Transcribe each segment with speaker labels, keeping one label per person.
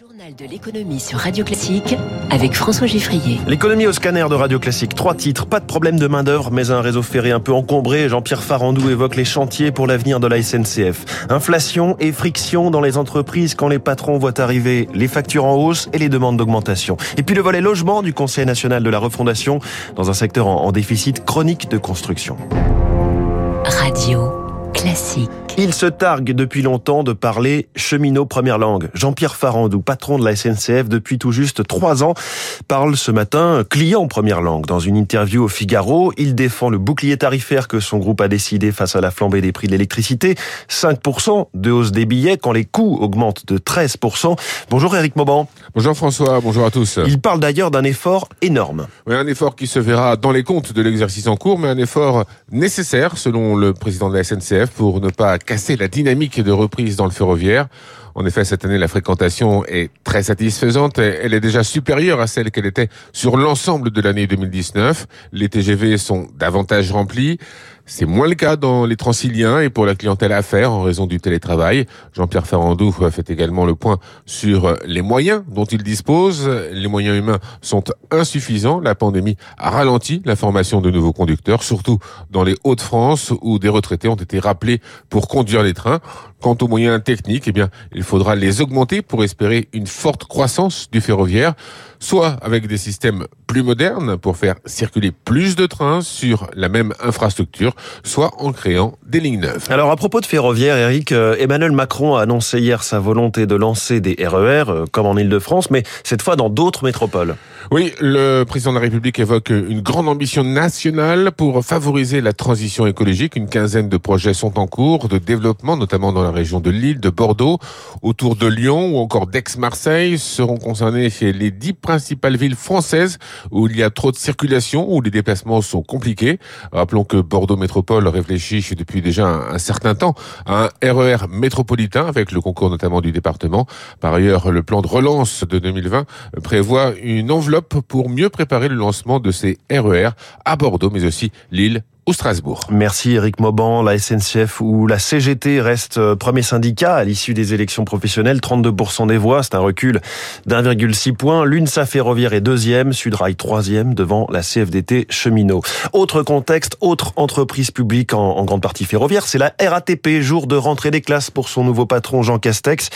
Speaker 1: Journal de l'économie sur Radio Classique avec François Giffrier.
Speaker 2: L'économie au scanner de Radio Classique. Trois titres. Pas de problème de main-d'œuvre, mais un réseau ferré un peu encombré. Jean-Pierre Farandou évoque les chantiers pour l'avenir de la SNCF. Inflation et friction dans les entreprises quand les patrons voient arriver les factures en hausse et les demandes d'augmentation. Et puis le volet logement du Conseil national de la refondation dans un secteur en déficit chronique de construction.
Speaker 1: Radio Classique.
Speaker 2: Il se targue depuis longtemps de parler cheminot première langue. Jean-Pierre Farandou, patron de la SNCF depuis tout juste trois ans, parle ce matin client première langue. Dans une interview au Figaro, il défend le bouclier tarifaire que son groupe a décidé face à la flambée des prix de l'électricité. 5% de hausse des billets quand les coûts augmentent de 13%. Bonjour Eric Mauban.
Speaker 3: Bonjour François, bonjour à tous.
Speaker 2: Il parle d'ailleurs d'un effort énorme.
Speaker 3: Oui, un effort qui se verra dans les comptes de l'exercice en cours, mais un effort nécessaire selon le président de la SNCF pour ne pas casser la dynamique de reprise dans le ferroviaire. En effet, cette année, la fréquentation est très satisfaisante. Elle est déjà supérieure à celle qu'elle était sur l'ensemble de l'année 2019. Les TGV sont davantage remplis. C'est moins le cas dans les Transiliens et pour la clientèle à faire en raison du télétravail. Jean-Pierre Ferrandou fait également le point sur les moyens dont il dispose. Les moyens humains sont insuffisants. La pandémie a ralenti la formation de nouveaux conducteurs, surtout dans les Hauts-de-France où des retraités ont été rappelés pour conduire les trains. Quant aux moyens techniques, eh bien, il faudra les augmenter pour espérer une forte croissance du ferroviaire, soit avec des systèmes plus modernes pour faire circuler plus de trains sur la même infrastructure, soit en créant des lignes neuves.
Speaker 2: Alors à propos de ferroviaire, Eric, euh, Emmanuel Macron a annoncé hier sa volonté de lancer des RER, euh, comme en Ile-de-France, mais cette fois dans d'autres métropoles.
Speaker 3: Oui, le président de la République évoque une grande ambition nationale pour favoriser la transition écologique. Une quinzaine de projets sont en cours de développement, notamment dans la région de Lille, de Bordeaux, autour de Lyon ou encore d'Aix-Marseille. Seront concernés les dix principales villes françaises où il y a trop de circulation, où les déplacements sont compliqués. Rappelons que Bordeaux Métropole réfléchit depuis déjà un, certain temps à un RER métropolitain avec le concours notamment du département. Par ailleurs, le plan de relance de 2020 prévoit une enveloppe pour mieux préparer le lancement de ces RER à Bordeaux, mais aussi Lille, au Strasbourg.
Speaker 2: Merci Eric Mauban. La SNCF ou la CGT reste euh, premier syndicat à l'issue des élections professionnelles. 32% des voix, c'est un recul d'1,6 point. L'UNSA Ferroviaire est deuxième, Sudrail troisième devant la CFDT cheminot. Autre contexte, autre entreprise publique en, grande partie ferroviaire, c'est la RATP, jour de rentrée des classes pour son nouveau patron Jean Castex,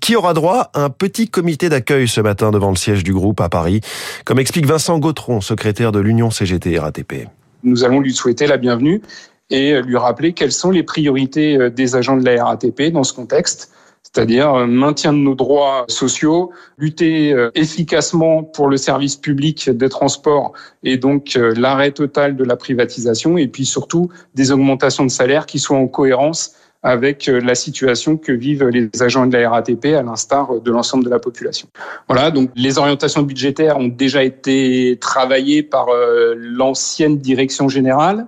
Speaker 2: qui aura droit à un petit comité d'accueil ce matin devant le siège du groupe à Paris, comme explique Vincent Gautron, secrétaire de l'Union CGT RATP
Speaker 4: nous allons lui souhaiter la bienvenue et lui rappeler quelles sont les priorités euh, des agents de la RATP dans ce contexte, c'est-à-dire euh, maintien de nos droits sociaux, lutter euh, efficacement pour le service public des transports et donc l'arrêt total de la privatisation et puis surtout des augmentations de salaire qui soient en cohérence avec euh, la situation que vivent les agents de la RATP à l'instar de l'ensemble de la population. Voilà, donc les orientations budgétaires ont déjà été travaillées par euh, l'ancienne direction générale.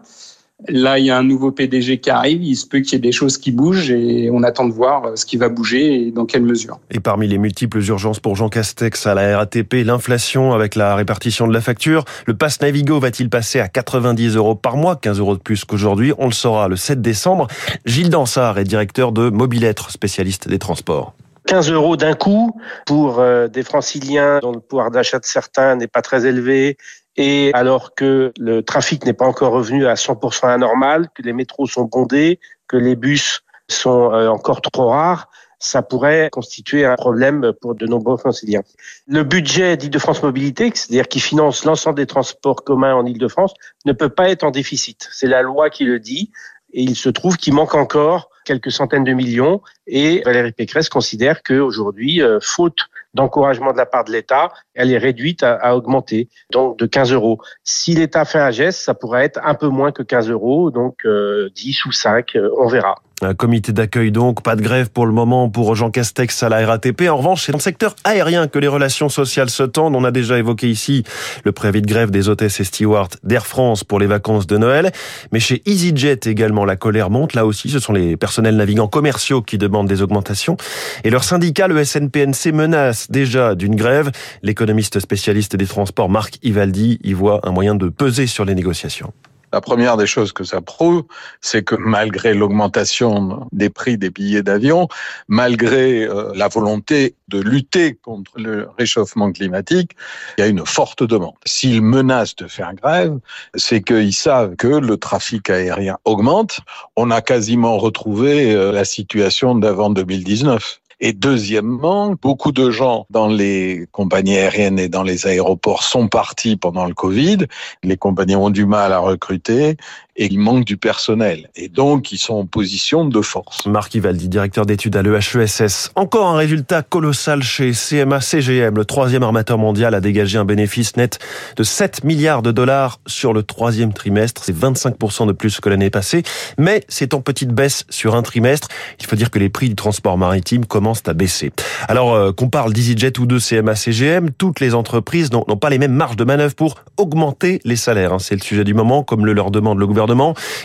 Speaker 4: Là, il y a un nouveau PDG qui arrive. Il se peut qu'il y ait des choses qui bougent et on attend de voir euh, ce qui va bouger et dans quelle mesure.
Speaker 2: Et parmi les multiples urgences pour Jean Castex à la RATP, l'inflation avec la répartition de la facture. Le pass Navigo va-t-il passer à 90 euros par mois, 15 euros de plus qu'aujourd'hui? On le saura le 7 décembre. Gilles Dansard est directeur de Mobilettre, spécialiste des transports.
Speaker 5: 15 euros d'un coup pour euh, des franciliens dont le pouvoir d'achat de certains n'est pas très élevé et alors que le trafic n'est pas encore revenu à 100% anormal, que les métros sont bondés, que les bus sont euh, encore trop rares, ça pourrait constituer un problème pour de nombreux franciliens. Le budget d'Île-de-France Mobilité, c'est-à-dire qui finance l'ensemble des transports communs en Île-de-France, ne peut pas être en déficit. C'est la loi qui le dit. Et il se trouve qu'il manque encore quelques centaines de millions. Et Valérie Pécresse considère qu'aujourd'hui, euh, faute d'encouragement de la part de l'État, elle est réduite à, augmenter, donc de 15 euros. Si l'État fait un geste, ça pourrait être un peu moins que 15 euros, donc 10 euh, ou 5, euh, on verra.
Speaker 2: Un comité d'accueil donc, pas de grève pour le moment pour Jean Castex à la RATP. En revanche, c'est dans le secteur aérien que les relations sociales se tendent. On a déjà évoqué ici le préavis de grève des hôtesses et stewards d'Air France pour les vacances de Noël. Mais chez EasyJet également, la colère monte. Là aussi, ce sont les personnels navigants commerciaux qui demandent des augmentations. Et leur syndicat, le SNPNC, menace déjà d'une grève. L'économiste spécialiste des transports, Marc Ivaldi, y voit un moyen de peser sur les négociations
Speaker 6: La première des choses que ça prouve, c'est que malgré l'augmentation des prix des billets d'avion, malgré euh, la volonté de lutter contre le réchauffement climatique, il y a une forte demande. S'ils menacent de faire grève, c'est qu'ils savent que le trafic aérien augmente. On a quasiment retrouvé euh, la situation d'avant 2019. Et deuxièmement, beaucoup de gens dans les compagnies aériennes et dans les aéroports sont partis pendant le Covid. Les compagnies ont du mal à recruter et il manque du personnel. Et donc, ils sont en position de force.
Speaker 2: Marc Ivaldi, directeur d'études à l'EHESS. Encore un résultat colossal chez CMA CGM. Le troisième armateur mondial a dégagé un bénéfice net de 7 milliards de dollars sur le troisième trimestre. C'est 25% de plus que l'année passée. Mais c'est en petite baisse sur un trimestre. Il faut dire que les prix du transport maritime commencent à baisser. Alors, euh, qu'on parle d'EasyJet ou de CMA CGM, toutes les entreprises n'ont pas les mêmes marges de manœuvre pour augmenter les salaires. Hein. C'est le sujet du moment, comme le leur demande le gouvernement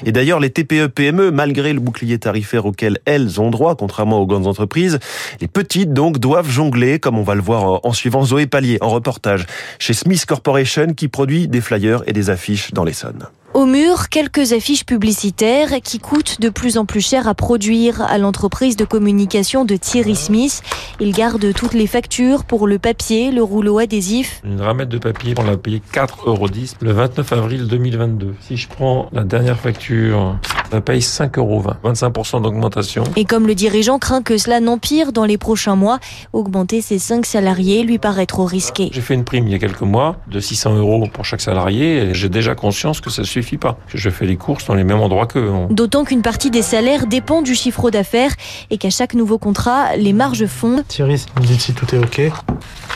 Speaker 2: et d'ailleurs, les TPE-PME, malgré le bouclier tarifaire auquel elles ont droit, contrairement aux grandes entreprises, les petites donc doivent jongler, comme on va le voir en suivant Zoé Pallier en reportage chez Smith Corporation qui produit des flyers et des affiches dans l'Essonne.
Speaker 7: Au mur, quelques affiches publicitaires qui coûtent de plus en plus cher à produire à l'entreprise de communication de Thierry Smith. Il garde toutes les factures pour le papier, le rouleau adhésif.
Speaker 8: Une ramette de papier, on l'a payé 4,10 euros le 29 avril 2022. Si je prends la dernière facture, paye 5,20 euros, 25% d'augmentation.
Speaker 7: Et comme le dirigeant craint que cela n'empire dans les prochains mois, augmenter ses 5 salariés lui paraît trop risqué.
Speaker 8: J'ai fait une prime il y a quelques mois de 600 euros pour chaque salarié et j'ai déjà conscience que ça suffit suffit pas. Je fais les courses dans les mêmes endroits qu'eux.
Speaker 7: D'autant qu'une partie des salaires dépend du chiffre d'affaires et qu'à chaque nouveau contrat, les marges fondent.
Speaker 9: Thierry, vous me dites si tout est OK.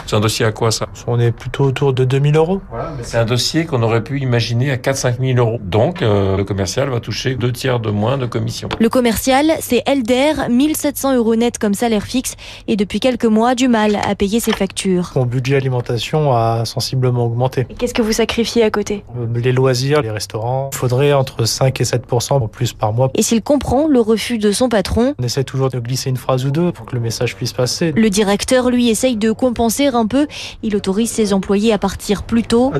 Speaker 8: C'est un dossier à quoi ça?
Speaker 9: On est plutôt autour de 2000 euros.
Speaker 8: c'est un dossier qu'on aurait pu imaginer à 4-5 000 euros. Donc euh, le commercial va toucher deux tiers de moins de commission.
Speaker 7: Le commercial, c'est Elder, 1700 euros net comme salaire fixe et depuis quelques mois, du mal à payer ses factures.
Speaker 9: Mon budget alimentation a sensiblement augmenté.
Speaker 7: Qu'est-ce que vous sacrifiez à côté?
Speaker 9: Euh, Les loisirs, les restaurants il faudrait entre 5 et 7 en plus par mois.
Speaker 7: Et s'il comprend le refus de son patron?
Speaker 9: On essaie toujours de glisser une phrase ou deux pour que le message puisse passer.
Speaker 7: Le directeur, lui, essaye de compenser un peu. Il autorise ses employés à partir plus tôt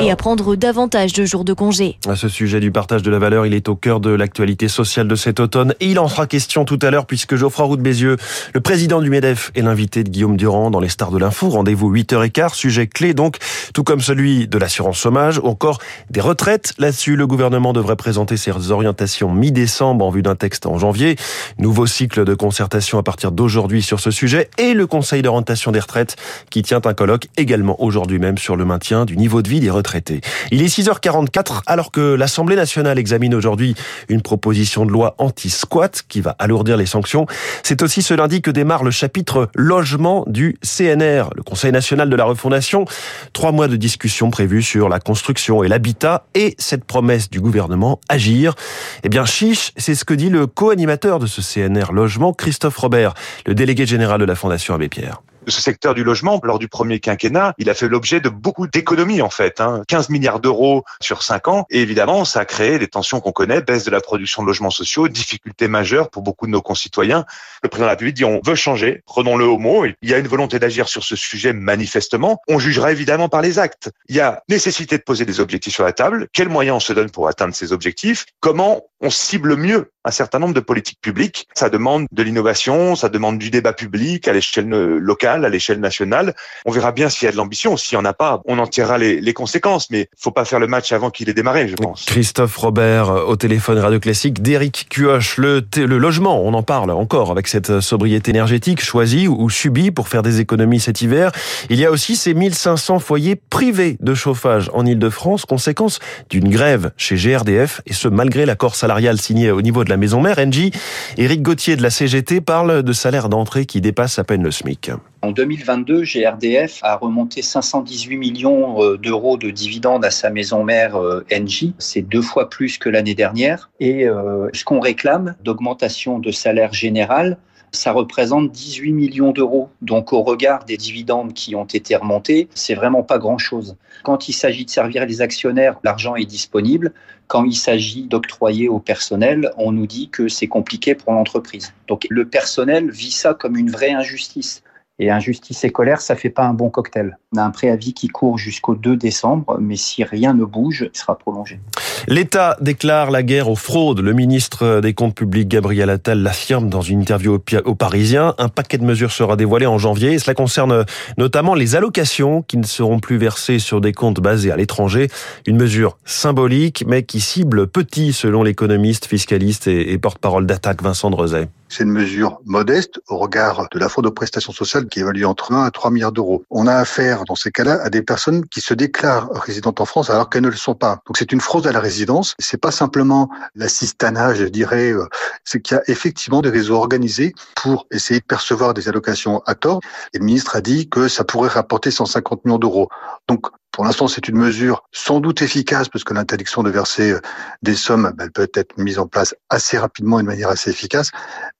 Speaker 7: et à prendre davantage de jours de congé.
Speaker 2: À ce sujet du partage de la valeur, il est au cœur de l'actualité sociale de cet automne et il en sera question tout à l'heure puisque Geoffroy Roux de Bézieux, le président du MEDEF, est l'invité de Guillaume Durand dans les Stars de l'Info. Rendez-vous 8h15, sujet clé donc, tout comme celui de l'assurance chômage ou encore des retraites. Là-dessus, le gouvernement devrait présenter ses orientations mi-décembre en vue d'un texte en janvier. Nouveau cycle de concertation à partir d'aujourd'hui sur ce sujet et le Conseil d'orientation des retraites qui tient un colloque également aujourd'hui même sur le maintien du niveau de vie des retraités. Il est 6h44 alors que l'Assemblée nationale examine aujourd'hui une proposition de loi anti-squat qui va alourdir les sanctions. C'est aussi ce lundi que démarre le chapitre logement du CNR, le Conseil national de la refondation. Trois mois de discussion prévus sur la construction et l'habitat et cette promesse du gouvernement agir. Eh bien, chiche, c'est ce que dit le co-animateur de ce CNR Logement, Christophe Robert, le délégué général de la Fondation Abbé Pierre
Speaker 10: ce secteur du logement, lors du premier quinquennat, il a fait l'objet de beaucoup d'économies en fait, hein. 15 milliards d'euros sur 5 ans. Et évidemment, ça a créé des tensions qu'on connaît, baisse de la production de logements sociaux, difficultés majeures pour beaucoup de nos concitoyens. Le président de la République dit on veut changer, prenons-le au mot. Il y a une volonté d'agir sur ce sujet manifestement. On jugera évidemment par les actes. Il y a nécessité de poser des objectifs sur la table. Quels moyens on se donne pour atteindre ces objectifs? Comment on cible mieux un certain nombre de politiques publiques. Ça demande de l'innovation, ça demande du débat public à l'échelle locale, à l'échelle nationale. On verra bien s'il y a de l'ambition. S'il n'y en a pas, on en tirera les, les conséquences. Mais faut pas faire le match avant qu'il ait démarré, je pense.
Speaker 2: Christophe Robert au téléphone Radio Classique d'Éric Cuoche. Le, le logement, on en parle encore avec cette sobriété énergétique choisie ou subie pour faire des économies cet hiver. Il y a aussi ces 1500 foyers privés de chauffage en Ile-de-France, conséquence d'une grève chez GRDF et ce malgré l'accord salarial signé au niveau de la maison mère, Engie. Éric Gauthier de la CGT parle de salaire d'entrée qui dépasse à peine le SMIC.
Speaker 11: En 2022, GRDF a remonté 518 millions euh, d'euros de dividendes à sa maison mère euh, Engie. C'est deux fois plus que l'année dernière. Et euh, ce qu'on réclame d'augmentation de salaire général, ça représente 18 millions d'euros. Donc au regard des dividendes qui ont été remontés, c'est vraiment pas grand-chose. Quand il s'agit de servir les actionnaires, l'argent est disponible. Quand il s'agit d'octroyer au personnel, on nous dit que c'est compliqué pour l'entreprise. Donc le personnel vit ça comme une vraie injustice. Et injustice et colère, ça fait pas un bon cocktail. On a un préavis qui court jusqu'au 2 décembre, mais si rien ne bouge, il sera prolongé.
Speaker 2: L'État déclare la guerre aux fraudes. Le ministre des Comptes publics, Gabriel Attal, l'affirme dans une interview au Parisien. Un paquet de mesures sera dévoilé en janvier. cela concerne notamment les allocations qui ne seront plus versées sur des comptes basés à l'étranger. Une mesure symbolique, mais qui cible petit, selon l'économiste, fiscaliste et porte-parole d'attaque Vincent Drezet.
Speaker 12: C'est une mesure modeste au regard de la fraude aux prestations sociales qui évalue entre 1 à 3 milliards d'euros. On a affaire, dans ces cas-là, à des personnes qui se déclarent résidentes en France alors qu'elles ne le sont pas. Donc c'est une fraude à la résidence. C'est pas simplement l'assistanat, je dirais, euh, c'est qu'il y a effectivement des réseaux organisés pour essayer de percevoir des allocations à tort. Le ministre a dit que ça pourrait rapporter 150 millions d'euros. Donc pour l'instant, c'est une mesure sans doute efficace parce que l'interdiction de verser euh, des sommes, elle peut être mise en place assez rapidement et de manière assez efficace,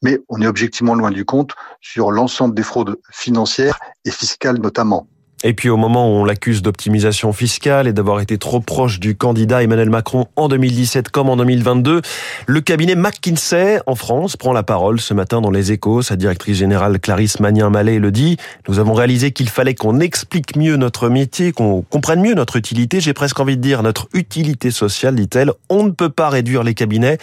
Speaker 12: mais on est objectivement loin du compte sur l'ensemble des fraudes financières et fiscales notamment.
Speaker 2: Et puis au moment où on l'accuse d'optimisation fiscale et d'avoir été trop proche du candidat Emmanuel Macron en 2017 comme en 2022, le cabinet McKinsey en France prend la parole ce matin dans les échos. Sa directrice générale Clarisse Magnin-Mallet le dit. Nous avons réalisé qu'il fallait qu'on explique mieux notre métier, qu'on comprenne mieux notre utilité. J'ai presque envie de dire notre utilité sociale, dit-elle. On ne peut pas réduire les cabinets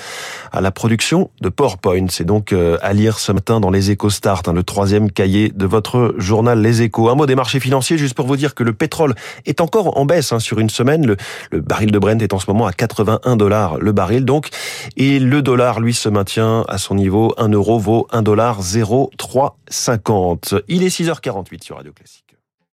Speaker 2: à la production de PowerPoint. C'est donc euh, à lire ce matin dans les échos Start, hein, le troisième cahier de votre journal Les Échos. Un mot des marchés financiers pour vous dire que le pétrole est encore en baisse hein, sur une semaine. Le, le, baril de Brent est en ce moment à 81 dollars le baril donc. Et le dollar, lui, se maintient à son niveau. 1 euro vaut 1 dollar 0,350. Il est 6h48 sur Radio Classique.